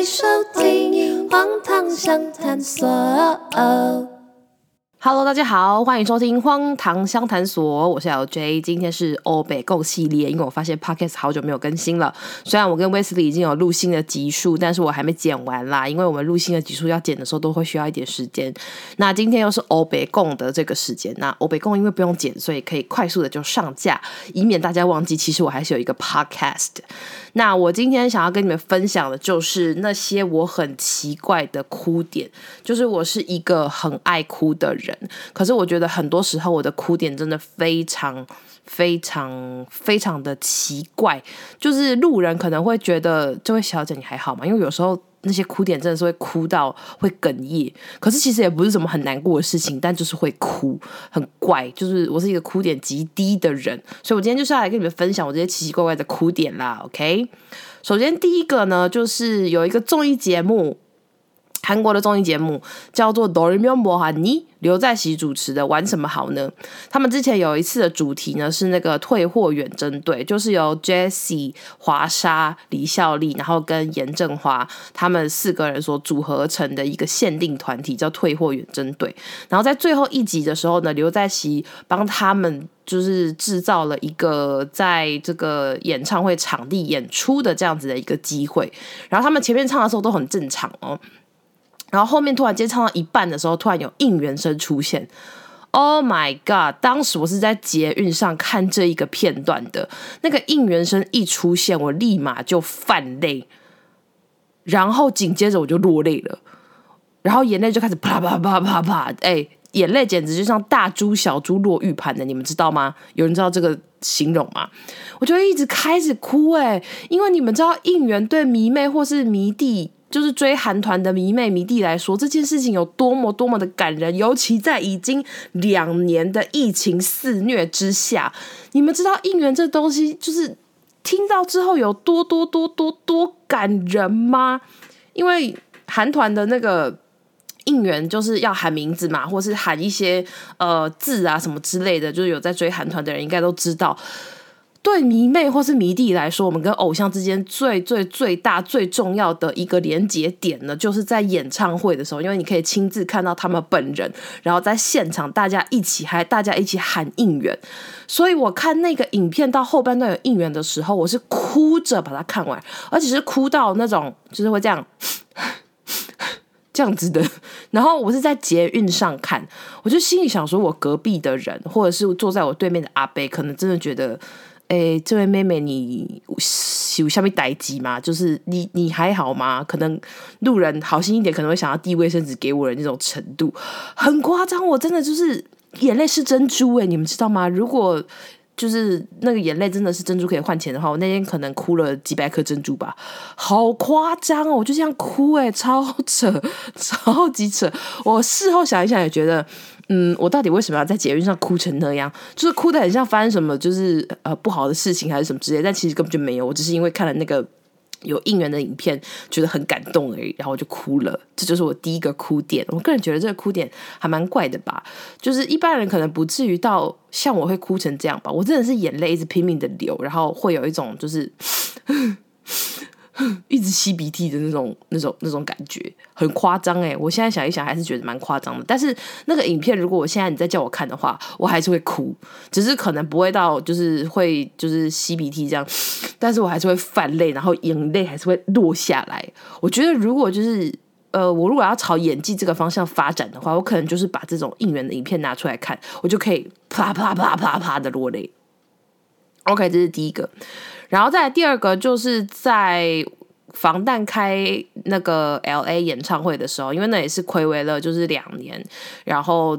在收听《荒唐相谈所》。Hello，大家好，欢迎收听《荒唐相谈所》，我是 LJ，今天是欧北共系列，因为我发现 Podcast 好久没有更新了。虽然我跟威斯利已经有录新的集数，但是我还没剪完啦，因为我们录新的集数要剪的时候都会需要一点时间。那今天又是欧北共的这个时间，那欧北共因为不用剪，所以可以快速的就上架，以免大家忘记，其实我还是有一个 Podcast。那我今天想要跟你们分享的就是那些我很奇怪的哭点，就是我是一个很爱哭的人。可是我觉得很多时候我的哭点真的非常非常非常的奇怪，就是路人可能会觉得这位小姐你还好吗？因为有时候那些哭点真的是会哭到会哽咽，可是其实也不是什么很难过的事情，但就是会哭，很怪。就是我是一个哭点极低的人，所以我今天就是要来跟你们分享我这些奇奇怪怪的哭点啦。OK，首先第一个呢，就是有一个综艺节目。韩国的综艺节目叫做《Do Re Mi》，刘在熙主持的，玩什么好呢？他们之前有一次的主题呢是那个“退货远征队”，就是由 Jesse、华莎、李孝利，然后跟严正华他们四个人所组合成的一个限定团体，叫“退货远征队”。然后在最后一集的时候呢，刘在熙帮他们就是制造了一个在这个演唱会场地演出的这样子的一个机会。然后他们前面唱的时候都很正常哦。然后后面突然间唱到一半的时候，突然有应援声出现。Oh my god！当时我是在捷运上看这一个片段的，那个应援声一出现，我立马就泛泪，然后紧接着我就落泪了，然后眼泪就开始啪啪啪啪啪，哎，眼泪简直就像大猪小猪落玉盘的，你们知道吗？有人知道这个形容吗？我就一直开始哭，哎，因为你们知道应援对迷妹或是迷弟。就是追韩团的迷妹迷弟来说，这件事情有多么多么的感人，尤其在已经两年的疫情肆虐之下，你们知道应援这东西就是听到之后有多多多多多感人吗？因为韩团的那个应援就是要喊名字嘛，或是喊一些呃字啊什么之类的，就是有在追韩团的人应该都知道。对迷妹或是迷弟来说，我们跟偶像之间最最最大最重要的一个连接点呢，就是在演唱会的时候，因为你可以亲自看到他们本人，然后在现场大家一起嗨，大家一起喊应援。所以我看那个影片到后半段有应援的时候，我是哭着把它看完，而且是哭到那种就是会这样这样子的。然后我是在捷运上看，我就心里想说，我隔壁的人或者是坐在我对面的阿伯，可能真的觉得。哎，这位妹妹，你有下面待机吗？就是你，你还好吗？可能路人好心一点，可能会想要递卫生纸给我的那种程度，很夸张。我真的就是眼泪是珍珠哎，你们知道吗？如果就是那个眼泪真的是珍珠可以换钱的话，我那天可能哭了几百颗珍珠吧，好夸张哦！我就这样哭哎，超扯，超级扯。我事后想一想，也觉得。嗯，我到底为什么要在捷运上哭成那样？就是哭得很像发生什么就是呃不好的事情还是什么之类，但其实根本就没有。我只是因为看了那个有应援的影片，觉得很感动而已，然后我就哭了。这就是我第一个哭点。我个人觉得这个哭点还蛮怪的吧，就是一般人可能不至于到像我会哭成这样吧。我真的是眼泪一直拼命的流，然后会有一种就是。一直吸鼻涕的那种、那种、那种感觉，很夸张诶，我现在想一想，还是觉得蛮夸张的。但是那个影片，如果我现在你再叫我看的话，我还是会哭，只是可能不会到就是会就是吸鼻涕这样，但是我还是会泛泪，然后眼泪还是会落下来。我觉得如果就是呃，我如果要朝演技这个方向发展的话，我可能就是把这种应援的影片拿出来看，我就可以啪啪啪啪啪的落泪。OK，这是第一个。然后再来第二个，就是在防弹开那个 LA 演唱会的时候，因为那也是睽违了就是两年，然后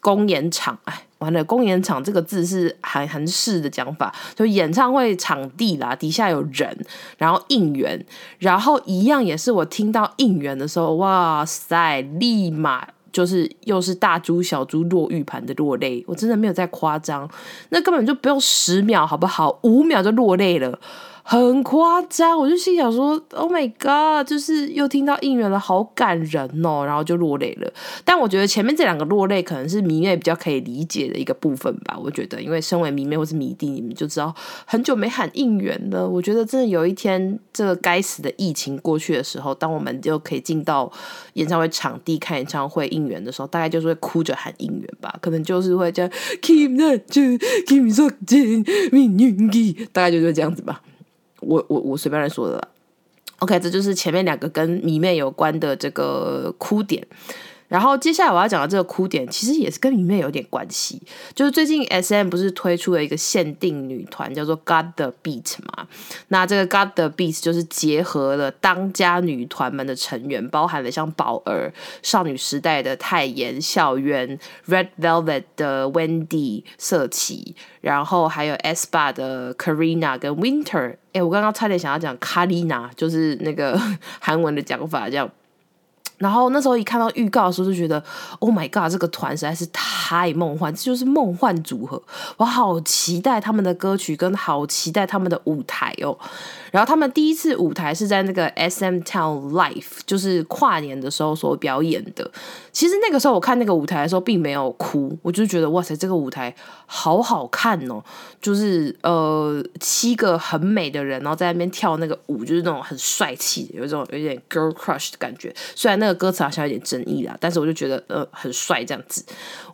公演场，哎，完了，公演场这个字是韩韩式的讲法，就演唱会场地啦，底下有人，然后应援，然后一样也是我听到应援的时候，哇塞，立马。就是又是大珠小珠落玉盘的落泪，我真的没有在夸张，那根本就不用十秒，好不好？五秒就落泪了，很夸张，我就心想说：“Oh my god！” 就是又听到应援了，好感人哦，然后就落泪了。但我觉得前面这两个落泪可能是迷妹比较可以理解的一个部分吧。我觉得，因为身为迷妹或是迷弟，你们就知道很久没喊应援了。我觉得真的有一天这个该死的疫情过去的时候，当我们就可以进到演唱会场地看演唱会应援的时候，大概就是会哭着喊应援吧。可能就是会叫 Keep that keep so 金命运，大概就是这样子吧。我我我随便来说的，OK，这就是前面两个跟迷妹有关的这个哭点。然后接下来我要讲的这个哭点，其实也是跟迷妹有点关系。就是最近 SM 不是推出了一个限定女团，叫做 God the Beat 嘛？那这个 God the Beat 就是结合了当家女团们的成员，包含了像宝儿、少女时代的泰妍、孝渊、Red Velvet 的 Wendy 色琪，然后还有 aespa 的 Karina 跟 Winter。哎，我刚刚差点想要讲 Karina，就是那个 韩文的讲法，这样。然后那时候一看到预告的时候，就觉得 Oh my God，这个团实在是太梦幻，这就是梦幻组合。我好期待他们的歌曲，跟好期待他们的舞台哦。然后他们第一次舞台是在那个 SM Town Live，就是跨年的时候所表演的。其实那个时候我看那个舞台的时候，并没有哭，我就觉得哇塞，这个舞台好好看哦。就是呃七个很美的人，然后在那边跳那个舞，就是那种很帅气，有一种有点 girl crush 的感觉。虽然那个歌词好像有点争议啦，但是我就觉得呃很帅这样子。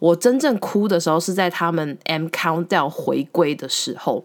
我真正哭的时候是在他们 M Countdown 回归的时候。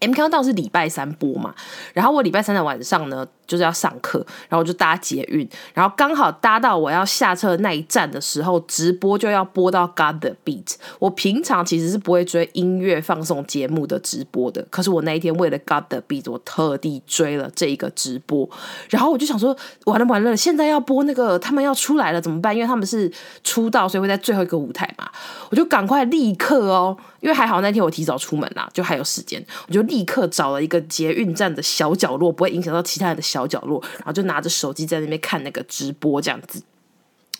M Countdown 是礼拜三播嘛，然后我礼拜三的晚上呢，就是要上课，然后我就搭捷运，然后刚好搭到我要下车那一站的时候，直播就要播到 God the Beat。我平常其实是不会追音乐放送节目的直播的，可是我那一天为了 God the Beat，我特地追了这一个直播。然后我就想说，完了完了，现在要播那个他们要出来了怎么办？因为他们是出道，所以会在最后一个舞台嘛。我就赶快立刻哦，因为还好那天我提早出门啦，就还有时间，我就立刻找了一个捷运站的小角落，不会影响到其他人的小。角落，然后就拿着手机在那边看那个直播，这样子。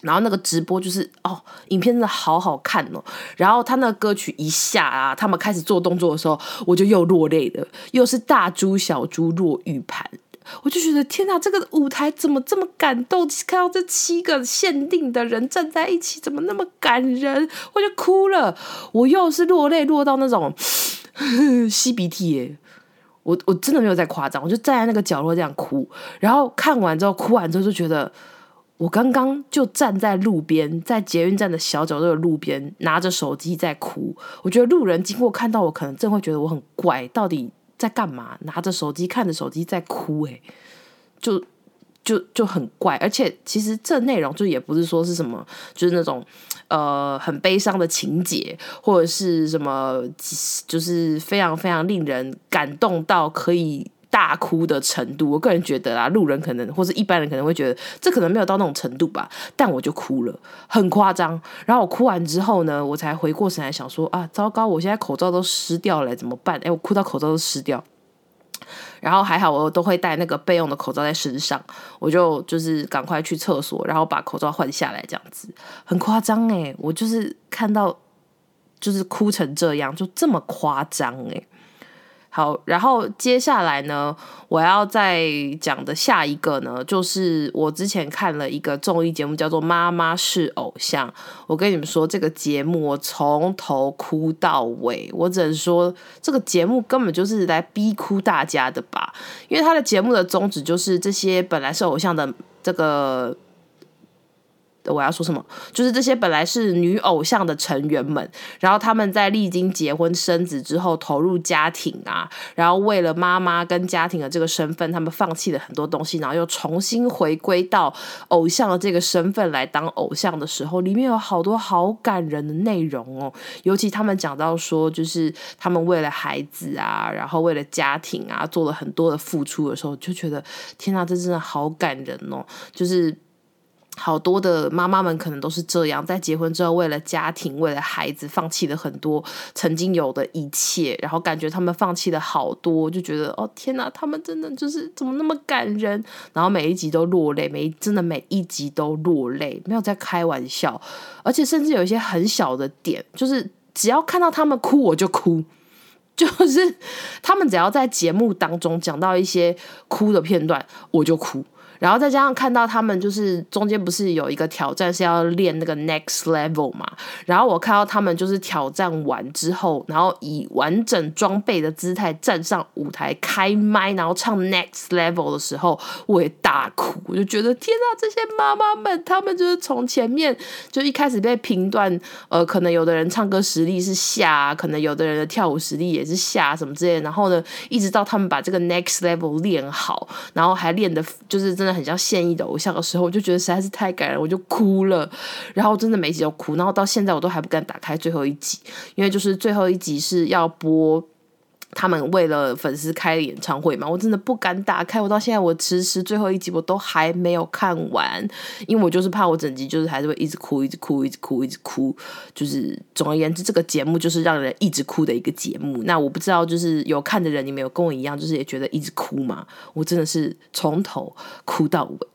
然后那个直播就是哦，影片真的好好看哦。然后他那个歌曲一下啊，他们开始做动作的时候，我就又落泪了，又是大猪小猪落玉盘，我就觉得天哪，这个舞台怎么这么感动？看到这七个限定的人站在一起，怎么那么感人？我就哭了，我又是落泪落到那种 吸鼻涕耶。我我真的没有在夸张，我就站在那个角落这样哭，然后看完之后哭完之后就觉得，我刚刚就站在路边，在捷运站的小角落的路边，拿着手机在哭。我觉得路人经过看到我，可能真会觉得我很怪，到底在干嘛？拿着手机看着手机在哭，欸，诶，就。就就很怪，而且其实这内容就也不是说是什么，就是那种呃很悲伤的情节，或者是什么，就是非常非常令人感动到可以大哭的程度。我个人觉得啊，路人可能或者一般人可能会觉得这可能没有到那种程度吧，但我就哭了，很夸张。然后我哭完之后呢，我才回过神来想说啊，糟糕，我现在口罩都湿掉了，怎么办？哎，我哭到口罩都湿掉。然后还好，我都会带那个备用的口罩在身上，我就就是赶快去厕所，然后把口罩换下来，这样子很夸张诶，我就是看到就是哭成这样，就这么夸张诶。好，然后接下来呢，我要再讲的下一个呢，就是我之前看了一个综艺节目，叫做《妈妈是偶像》。我跟你们说，这个节目我从头哭到尾，我只能说这个节目根本就是来逼哭大家的吧，因为他的节目的宗旨就是这些本来是偶像的这个。我要说什么？就是这些本来是女偶像的成员们，然后他们在历经结婚生子之后，投入家庭啊，然后为了妈妈跟家庭的这个身份，他们放弃了很多东西，然后又重新回归到偶像的这个身份来当偶像的时候，里面有好多好感人的内容哦。尤其他们讲到说，就是他们为了孩子啊，然后为了家庭啊，做了很多的付出的时候，就觉得天哪，这真的好感人哦，就是。好多的妈妈们可能都是这样，在结婚之后，为了家庭，为了孩子，放弃了很多曾经有的一切，然后感觉他们放弃了好多，就觉得哦天哪，他们真的就是怎么那么感人，然后每一集都落泪，每一真的每一集都落泪，没有在开玩笑，而且甚至有一些很小的点，就是只要看到他们哭，我就哭。就是他们只要在节目当中讲到一些哭的片段，我就哭。然后再加上看到他们就是中间不是有一个挑战是要练那个 next level 嘛，然后我看到他们就是挑战完之后，然后以完整装备的姿态站上舞台开麦，然后唱 next level 的时候，我也大哭，我就觉得天啊，这些妈妈们，他们就是从前面就一开始被评断，呃，可能有的人唱歌实力是下，可能有的人的跳舞实力也是下什么之类，然后呢，一直到他们把这个 next level 练好，然后还练的就是真真的很像现役的偶像的时候，我就觉得实在是太感人，我就哭了。然后真的每集都哭，然后到现在我都还不敢打开最后一集，因为就是最后一集是要播他们为了粉丝开演唱会嘛，我真的不敢打开。我到现在我迟迟最后一集我都还没有看完，因为我就是怕我整集就是还是会一直哭，一直哭，一直哭，一直哭。就是总而言之，这个节目就是让人一直哭的一个节目。那我不知道，就是有看的人，你们有跟我一样，就是也觉得一直哭吗？我真的是从头哭到尾。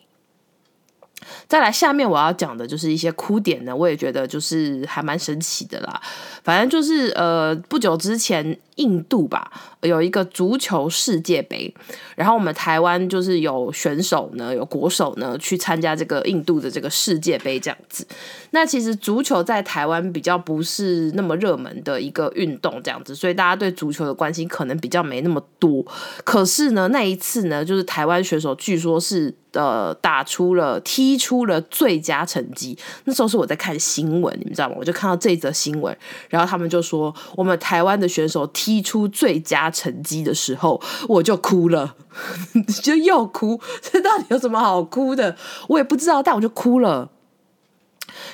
再来，下面我要讲的就是一些哭点呢，我也觉得就是还蛮神奇的啦。反正就是呃，不久之前印度吧有一个足球世界杯，然后我们台湾就是有选手呢，有国手呢去参加这个印度的这个世界杯这样子。那其实足球在台湾比较不是那么热门的一个运动这样子，所以大家对足球的关心可能比较没那么多。可是呢，那一次呢，就是台湾选手据说是呃打出了踢出了最佳成绩。那时候是我在看新闻，你们知道吗？我就看到这则新闻。然后他们就说，我们台湾的选手踢出最佳成绩的时候，我就哭了，就又哭。这到底有什么好哭的？我也不知道，但我就哭了。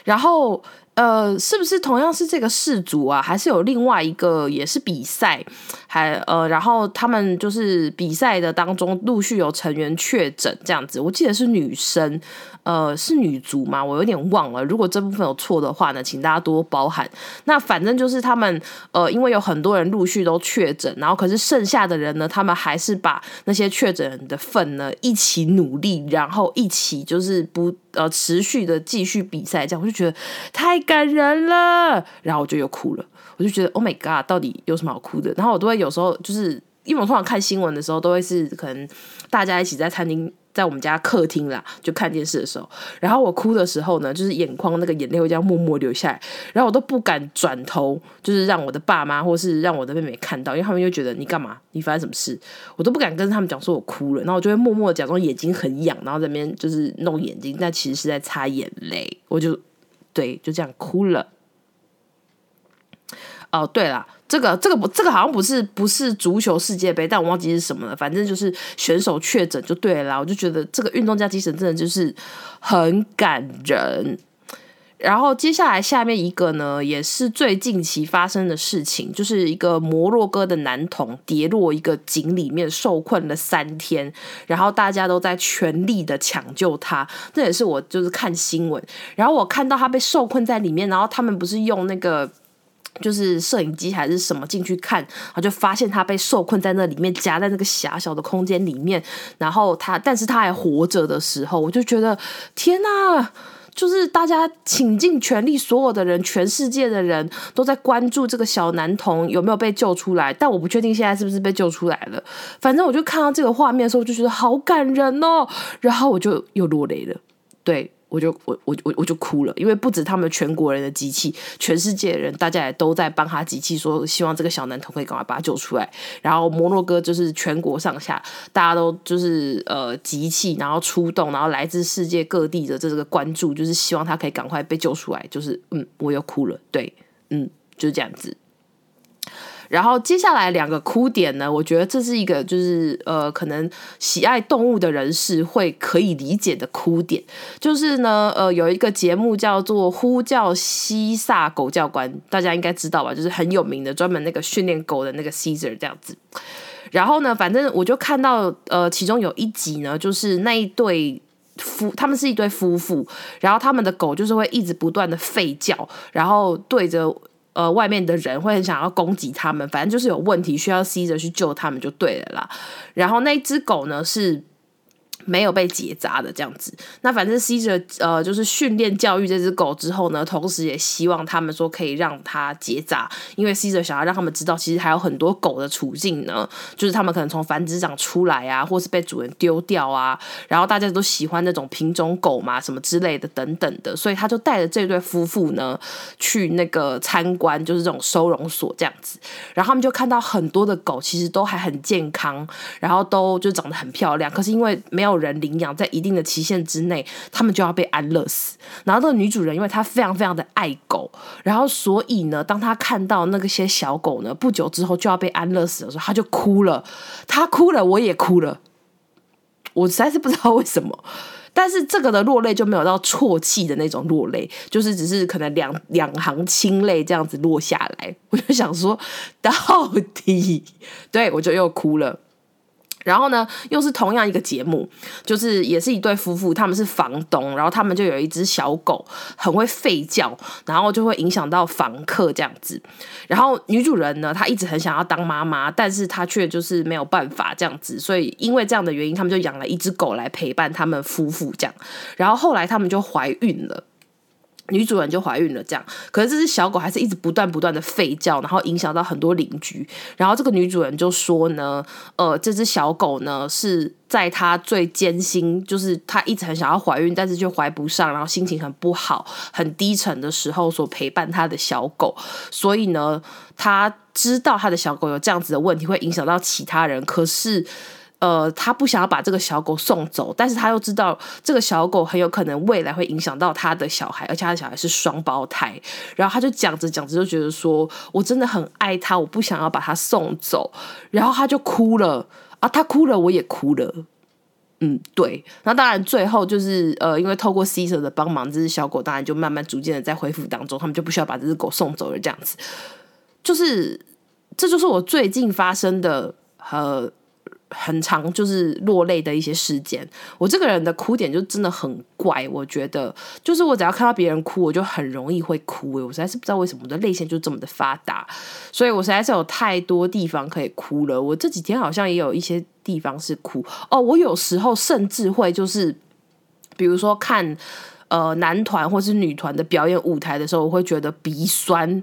然后。呃，是不是同样是这个氏族啊？还是有另外一个也是比赛？还呃，然后他们就是比赛的当中陆续有成员确诊这样子。我记得是女生，呃，是女足吗？我有点忘了。如果这部分有错的话呢，请大家多包涵。那反正就是他们呃，因为有很多人陆续都确诊，然后可是剩下的人呢，他们还是把那些确诊的份呢一起努力，然后一起就是不呃持续的继续比赛，这样我就觉得太。感人了，然后我就又哭了，我就觉得 Oh my God，到底有什么好哭的？然后我都会有时候就是，因为我通常看新闻的时候，都会是可能大家一起在餐厅，在我们家客厅啦，就看电视的时候，然后我哭的时候呢，就是眼眶那个眼泪会这样默默流下来，然后我都不敢转头，就是让我的爸妈或是让我的妹妹看到，因为他们就觉得你干嘛？你发生什么事？我都不敢跟他们讲说我哭了，然后我就会默默假装眼睛很痒，然后在那边就是弄眼睛，但其实是在擦眼泪，我就。对，就这样哭了。哦，对了，这个这个不，这个好像不是不是足球世界杯，但我忘记是什么了。反正就是选手确诊就对了，我就觉得这个运动家精神真的就是很感人。然后接下来下面一个呢，也是最近期发生的事情，就是一个摩洛哥的男童跌落一个井里面受困了三天，然后大家都在全力的抢救他。这也是我就是看新闻，然后我看到他被受困在里面，然后他们不是用那个就是摄影机还是什么进去看，然后就发现他被受困在那里面，夹在那个狭小的空间里面，然后他但是他还活着的时候，我就觉得天哪！就是大家倾尽全力，所有的人，全世界的人都在关注这个小男童有没有被救出来，但我不确定现在是不是被救出来了。反正我就看到这个画面的时候，我就觉得好感人哦，然后我就又落泪了。对。我就我我我我就哭了，因为不止他们全国人的集气，全世界人大家也都在帮他集气，说希望这个小男童可以赶快把他救出来。然后摩洛哥就是全国上下大家都就是呃集气，然后出动，然后来自世界各地的这个关注，就是希望他可以赶快被救出来。就是嗯，我又哭了，对，嗯，就是这样子。然后接下来两个哭点呢，我觉得这是一个就是呃，可能喜爱动物的人士会可以理解的哭点，就是呢，呃，有一个节目叫做《呼叫西萨狗教官》，大家应该知道吧？就是很有名的，专门那个训练狗的那个 Caesar 这样子。然后呢，反正我就看到呃，其中有一集呢，就是那一对夫，他们是一对夫妇，然后他们的狗就是会一直不断的吠叫，然后对着。呃，外面的人会很想要攻击他们，反正就是有问题，需要 C 着去救他们就对了啦。然后那只狗呢是没有被结扎的这样子，那反正 C 者呃就是训练教育这只狗之后呢，同时也希望他们说可以让它结扎，因为 C 者想要让他们知道，其实还有很多狗的处境呢，就是他们可能从繁殖场出来啊，或是被主人丢掉啊，然后大家都喜欢那种品种狗嘛，什么之类的等等的，所以他就带着这对夫妇呢去那个参观，就是这种收容所这样子，然后他们就看到很多的狗其实都还很健康，然后都就长得很漂亮，可是因为没有人领养，在一定的期限之内，他们就要被安乐死。然后这个女主人，因为她非常非常的爱狗，然后所以呢，当她看到那个些小狗呢，不久之后就要被安乐死的时候，她就哭了。她哭了，我也哭了。我实在是不知道为什么，但是这个的落泪就没有到啜泣的那种落泪，就是只是可能两两行清泪这样子落下来。我就想说，到底，对，我就又哭了。然后呢，又是同样一个节目，就是也是一对夫妇，他们是房东，然后他们就有一只小狗，很会吠叫，然后就会影响到房客这样子。然后女主人呢，她一直很想要当妈妈，但是她却就是没有办法这样子，所以因为这样的原因，他们就养了一只狗来陪伴他们夫妇这样。然后后来他们就怀孕了。女主人就怀孕了，这样，可是这只小狗还是一直不断不断的吠叫，然后影响到很多邻居。然后这个女主人就说呢，呃，这只小狗呢是在她最艰辛，就是她一直很想要怀孕，但是就怀不上，然后心情很不好、很低沉的时候所陪伴她的小狗。所以呢，她知道她的小狗有这样子的问题，会影响到其他人，可是。呃，他不想要把这个小狗送走，但是他又知道这个小狗很有可能未来会影响到他的小孩，而且他的小孩是双胞胎。然后他就讲着讲着就觉得说，我真的很爱他，我不想要把他送走。然后他就哭了啊，他哭了，我也哭了。嗯，对。那当然，最后就是呃，因为透过 Cesar 的帮忙，这只小狗当然就慢慢逐渐的在恢复当中，他们就不需要把这只狗送走了。这样子，就是这就是我最近发生的呃。很长就是落泪的一些事件。我这个人的哭点就真的很怪，我觉得就是我只要看到别人哭，我就很容易会哭。我实在是不知道为什么我的泪腺就这么的发达，所以我实在是有太多地方可以哭了。我这几天好像也有一些地方是哭哦。我有时候甚至会就是，比如说看呃男团或是女团的表演舞台的时候，我会觉得鼻酸。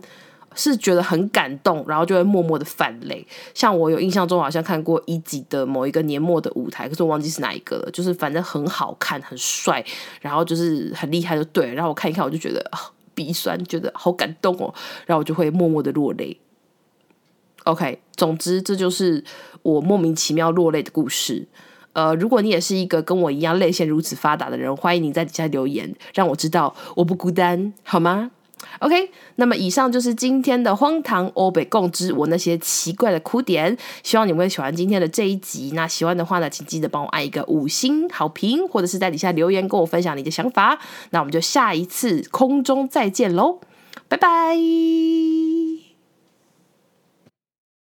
是觉得很感动，然后就会默默的泛泪。像我有印象中好像看过一集的某一个年末的舞台，可是我忘记是哪一个了。就是反正很好看，很帅，然后就是很厉害，就对。然后我看一看，我就觉得，鼻酸，觉得好感动哦。然后我就会默默的落泪。OK，总之这就是我莫名其妙落泪的故事。呃，如果你也是一个跟我一样泪腺如此发达的人，欢迎你在底下留言，让我知道我不孤单，好吗？OK，那么以上就是今天的荒唐欧北共知我那些奇怪的哭点，希望你们会喜欢今天的这一集。那喜欢的话呢，请记得帮我按一个五星好评，或者是在底下留言跟我分享你的想法。那我们就下一次空中再见喽，拜拜。